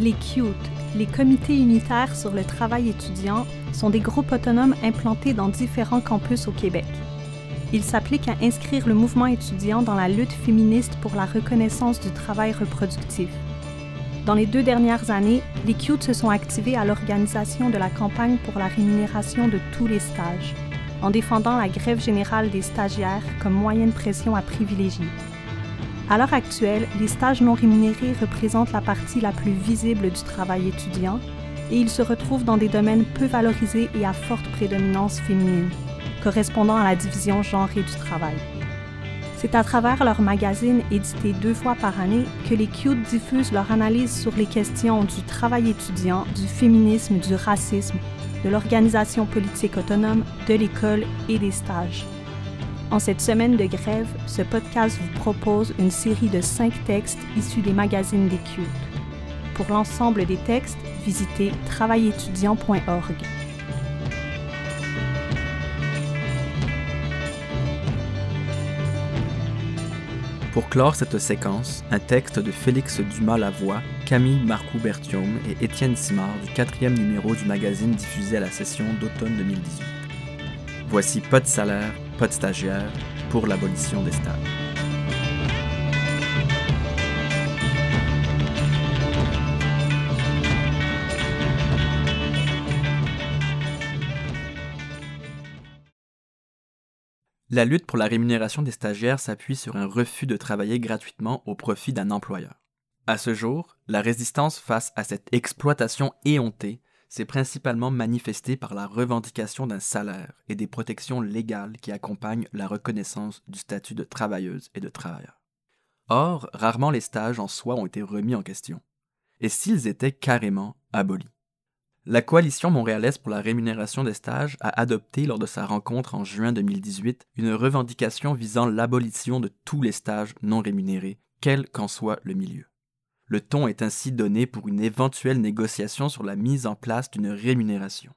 Les CUTE, les comités unitaires sur le travail étudiant, sont des groupes autonomes implantés dans différents campus au Québec. Ils s'appliquent à inscrire le mouvement étudiant dans la lutte féministe pour la reconnaissance du travail reproductif. Dans les deux dernières années, les CUTE se sont activés à l'organisation de la campagne pour la rémunération de tous les stages, en défendant la grève générale des stagiaires comme moyen de pression à privilégier. À l'heure actuelle, les stages non rémunérés représentent la partie la plus visible du travail étudiant et ils se retrouvent dans des domaines peu valorisés et à forte prédominance féminine, correspondant à la division genrée du travail. C'est à travers leur magazine édité deux fois par année que les CUTE diffusent leur analyse sur les questions du travail étudiant, du féminisme, du racisme, de l'organisation politique autonome, de l'école et des stages. En cette semaine de grève, ce podcast vous propose une série de cinq textes issus des magazines des. Pour l'ensemble des textes, visitez travailétudiant.org. Pour clore cette séquence, un texte de Félix Dumas-Lavoie, Camille Marcoux-Berthiaume et Étienne Simard du quatrième numéro du magazine diffusé à la session d'automne 2018. Voici pas de salaire, de stagiaire pour l'abolition des stages. La lutte pour la rémunération des stagiaires s'appuie sur un refus de travailler gratuitement au profit d'un employeur. À ce jour, la résistance face à cette exploitation éhontée s'est principalement manifestée par la revendication d'un salaire et des protections légales qui accompagnent la reconnaissance du statut de travailleuse et de travailleur. Or, rarement les stages en soi ont été remis en question. Et s'ils étaient carrément abolis la Coalition montréalaise pour la rémunération des stages a adopté lors de sa rencontre en juin 2018 une revendication visant l'abolition de tous les stages non rémunérés, quel qu'en soit le milieu. Le ton est ainsi donné pour une éventuelle négociation sur la mise en place d'une rémunération.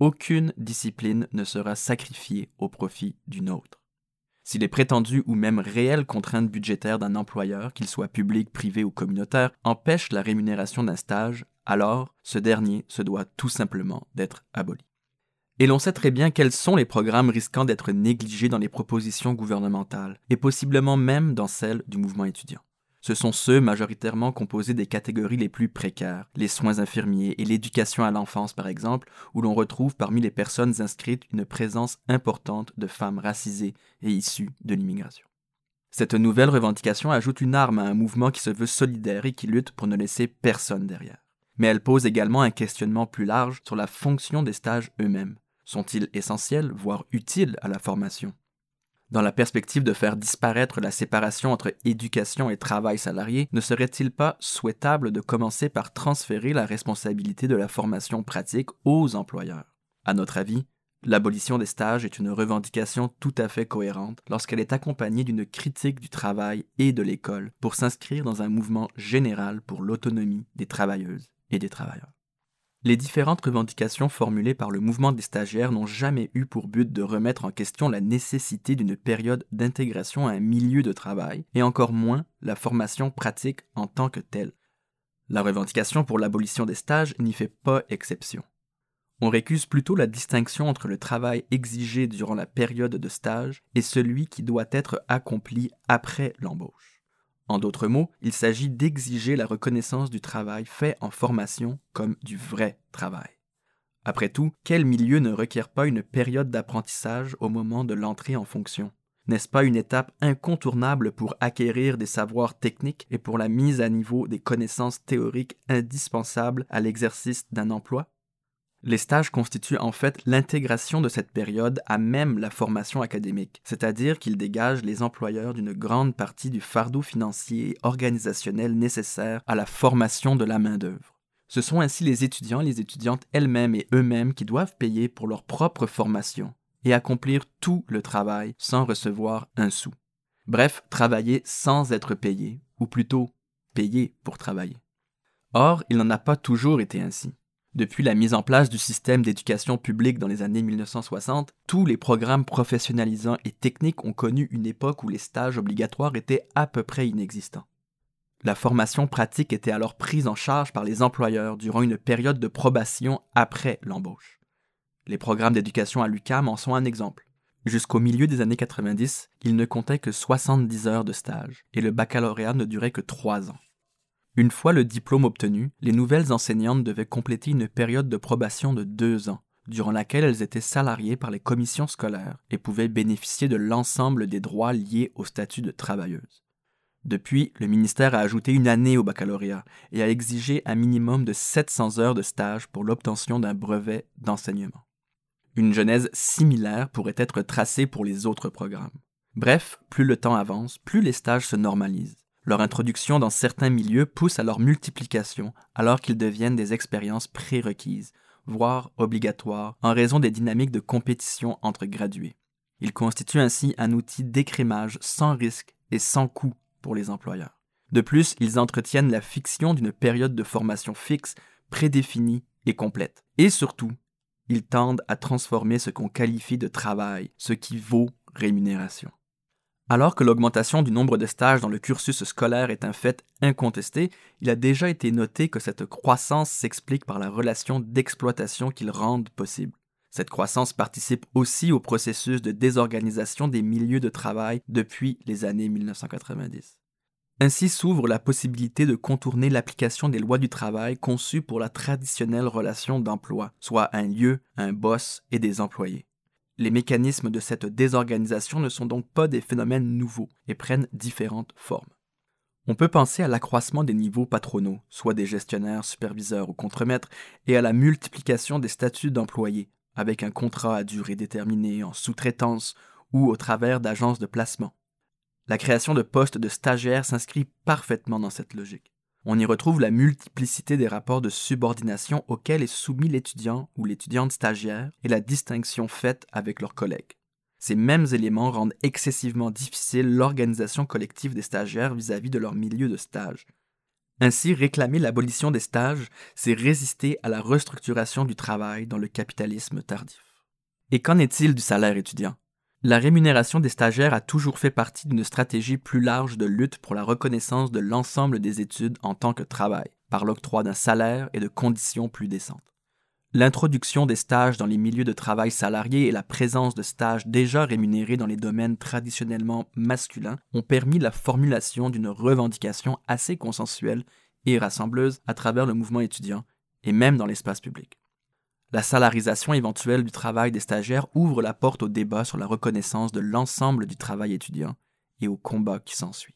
Aucune discipline ne sera sacrifiée au profit d'une autre. Si les prétendues ou même réelles contraintes budgétaires d'un employeur, qu'il soit public, privé ou communautaire, empêchent la rémunération d'un stage, alors ce dernier se doit tout simplement d'être aboli. Et l'on sait très bien quels sont les programmes risquant d'être négligés dans les propositions gouvernementales, et possiblement même dans celles du mouvement étudiant. Ce sont ceux majoritairement composés des catégories les plus précaires, les soins infirmiers et l'éducation à l'enfance par exemple, où l'on retrouve parmi les personnes inscrites une présence importante de femmes racisées et issues de l'immigration. Cette nouvelle revendication ajoute une arme à un mouvement qui se veut solidaire et qui lutte pour ne laisser personne derrière mais elle pose également un questionnement plus large sur la fonction des stages eux-mêmes. Sont-ils essentiels, voire utiles à la formation Dans la perspective de faire disparaître la séparation entre éducation et travail salarié, ne serait-il pas souhaitable de commencer par transférer la responsabilité de la formation pratique aux employeurs? À notre avis, L'abolition des stages est une revendication tout à fait cohérente lorsqu'elle est accompagnée d'une critique du travail et de l'école pour s'inscrire dans un mouvement général pour l'autonomie des travailleuses et des travailleurs. Les différentes revendications formulées par le mouvement des stagiaires n'ont jamais eu pour but de remettre en question la nécessité d'une période d'intégration à un milieu de travail, et encore moins la formation pratique en tant que telle. La revendication pour l'abolition des stages n'y fait pas exception. On récuse plutôt la distinction entre le travail exigé durant la période de stage et celui qui doit être accompli après l'embauche. En d'autres mots, il s'agit d'exiger la reconnaissance du travail fait en formation comme du vrai travail. Après tout, quel milieu ne requiert pas une période d'apprentissage au moment de l'entrée en fonction? N'est-ce pas une étape incontournable pour acquérir des savoirs techniques et pour la mise à niveau des connaissances théoriques indispensables à l'exercice d'un emploi? Les stages constituent en fait l'intégration de cette période à même la formation académique, c'est-à-dire qu'ils dégagent les employeurs d'une grande partie du fardeau financier et organisationnel nécessaire à la formation de la main-d'œuvre. Ce sont ainsi les étudiants et les étudiantes elles-mêmes et eux-mêmes qui doivent payer pour leur propre formation et accomplir tout le travail sans recevoir un sou. Bref, travailler sans être payé, ou plutôt payer pour travailler. Or, il n'en a pas toujours été ainsi. Depuis la mise en place du système d'éducation publique dans les années 1960, tous les programmes professionnalisants et techniques ont connu une époque où les stages obligatoires étaient à peu près inexistants. La formation pratique était alors prise en charge par les employeurs durant une période de probation après l'embauche. Les programmes d'éducation à l'UCAM en sont un exemple. Jusqu'au milieu des années 90, il ne comptait que 70 heures de stage et le baccalauréat ne durait que 3 ans. Une fois le diplôme obtenu, les nouvelles enseignantes devaient compléter une période de probation de 2 ans, durant laquelle elles étaient salariées par les commissions scolaires et pouvaient bénéficier de l'ensemble des droits liés au statut de travailleuse. Depuis, le ministère a ajouté une année au baccalauréat et a exigé un minimum de 700 heures de stage pour l'obtention d'un brevet d'enseignement. Une genèse similaire pourrait être tracée pour les autres programmes. Bref, plus le temps avance, plus les stages se normalisent. Leur introduction dans certains milieux pousse à leur multiplication alors qu'ils deviennent des expériences prérequises, voire obligatoires, en raison des dynamiques de compétition entre gradués. Ils constituent ainsi un outil d'écrémage sans risque et sans coût pour les employeurs. De plus, ils entretiennent la fiction d'une période de formation fixe, prédéfinie et complète. Et surtout, ils tendent à transformer ce qu'on qualifie de travail, ce qui vaut rémunération. Alors que l'augmentation du nombre de stages dans le cursus scolaire est un fait incontesté, il a déjà été noté que cette croissance s'explique par la relation d'exploitation qu'ils rendent possible. Cette croissance participe aussi au processus de désorganisation des milieux de travail depuis les années 1990. Ainsi s'ouvre la possibilité de contourner l'application des lois du travail conçues pour la traditionnelle relation d'emploi, soit un lieu, un boss et des employés. Les mécanismes de cette désorganisation ne sont donc pas des phénomènes nouveaux et prennent différentes formes. On peut penser à l'accroissement des niveaux patronaux, soit des gestionnaires, superviseurs ou contremaîtres, et à la multiplication des statuts d'employés, avec un contrat à durée déterminée en sous-traitance ou au travers d'agences de placement. La création de postes de stagiaires s'inscrit parfaitement dans cette logique. On y retrouve la multiplicité des rapports de subordination auxquels est soumis l'étudiant ou l'étudiante stagiaire et la distinction faite avec leurs collègues. Ces mêmes éléments rendent excessivement difficile l'organisation collective des stagiaires vis-à-vis de leur milieu de stage. Ainsi, réclamer l'abolition des stages, c'est résister à la restructuration du travail dans le capitalisme tardif. Et qu'en est-il du salaire étudiant? La rémunération des stagiaires a toujours fait partie d'une stratégie plus large de lutte pour la reconnaissance de l'ensemble des études en tant que travail, par l'octroi d'un salaire et de conditions plus décentes. L'introduction des stages dans les milieux de travail salariés et la présence de stages déjà rémunérés dans les domaines traditionnellement masculins ont permis la formulation d'une revendication assez consensuelle et rassembleuse à travers le mouvement étudiant et même dans l'espace public. La salarisation éventuelle du travail des stagiaires ouvre la porte au débat sur la reconnaissance de l'ensemble du travail étudiant et au combat qui s'ensuit.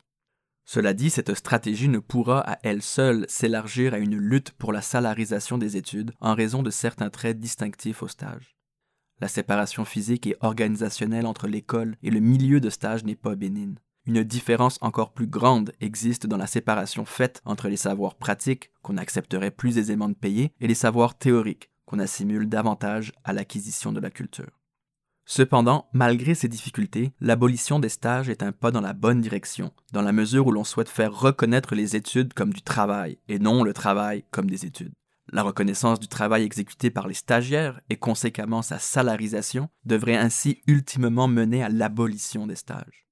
Cela dit, cette stratégie ne pourra à elle seule s'élargir à une lutte pour la salarisation des études en raison de certains traits distinctifs au stage. La séparation physique et organisationnelle entre l'école et le milieu de stage n'est pas bénigne. Une différence encore plus grande existe dans la séparation faite entre les savoirs pratiques, qu'on accepterait plus aisément de payer, et les savoirs théoriques, qu'on assimile davantage à l'acquisition de la culture. Cependant, malgré ces difficultés, l'abolition des stages est un pas dans la bonne direction, dans la mesure où l'on souhaite faire reconnaître les études comme du travail, et non le travail comme des études. La reconnaissance du travail exécuté par les stagiaires, et conséquemment sa salarisation, devrait ainsi ultimement mener à l'abolition des stages.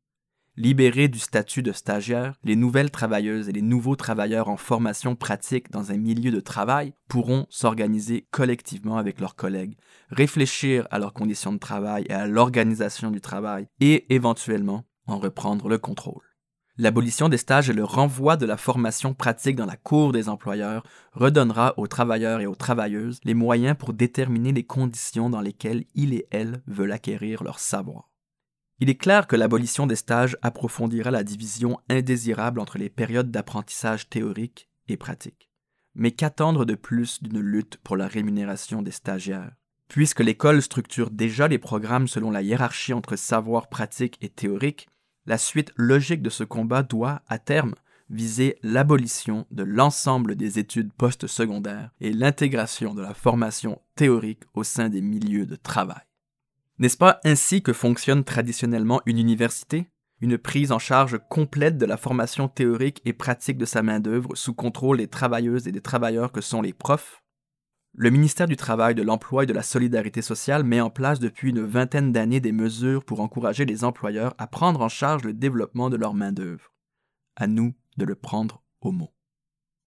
Libérés du statut de stagiaire, les nouvelles travailleuses et les nouveaux travailleurs en formation pratique dans un milieu de travail pourront s'organiser collectivement avec leurs collègues, réfléchir à leurs conditions de travail et à l'organisation du travail et éventuellement en reprendre le contrôle. L'abolition des stages et le renvoi de la formation pratique dans la cour des employeurs redonnera aux travailleurs et aux travailleuses les moyens pour déterminer les conditions dans lesquelles ils et elles veulent acquérir leur savoir. Il est clair que l'abolition des stages approfondira la division indésirable entre les périodes d'apprentissage théorique et pratique. Mais qu'attendre de plus d'une lutte pour la rémunération des stagiaires? Puisque l'école structure déjà les programmes selon la hiérarchie entre savoir pratique et théorique, la suite logique de ce combat doit, à terme, viser l'abolition de l'ensemble des études postsecondaires et l'intégration de la formation théorique au sein des milieux de travail. N'est-ce pas ainsi que fonctionne traditionnellement une université? Une prise en charge complète de la formation théorique et pratique de sa main-d'œuvre sous contrôle des travailleuses et des travailleurs que sont les profs? Le ministère du Travail, de l'Emploi et de la Solidarité sociale met en place depuis une vingtaine d'années des mesures pour encourager les employeurs à prendre en charge le développement de leur main-d'œuvre. À nous de le prendre homo.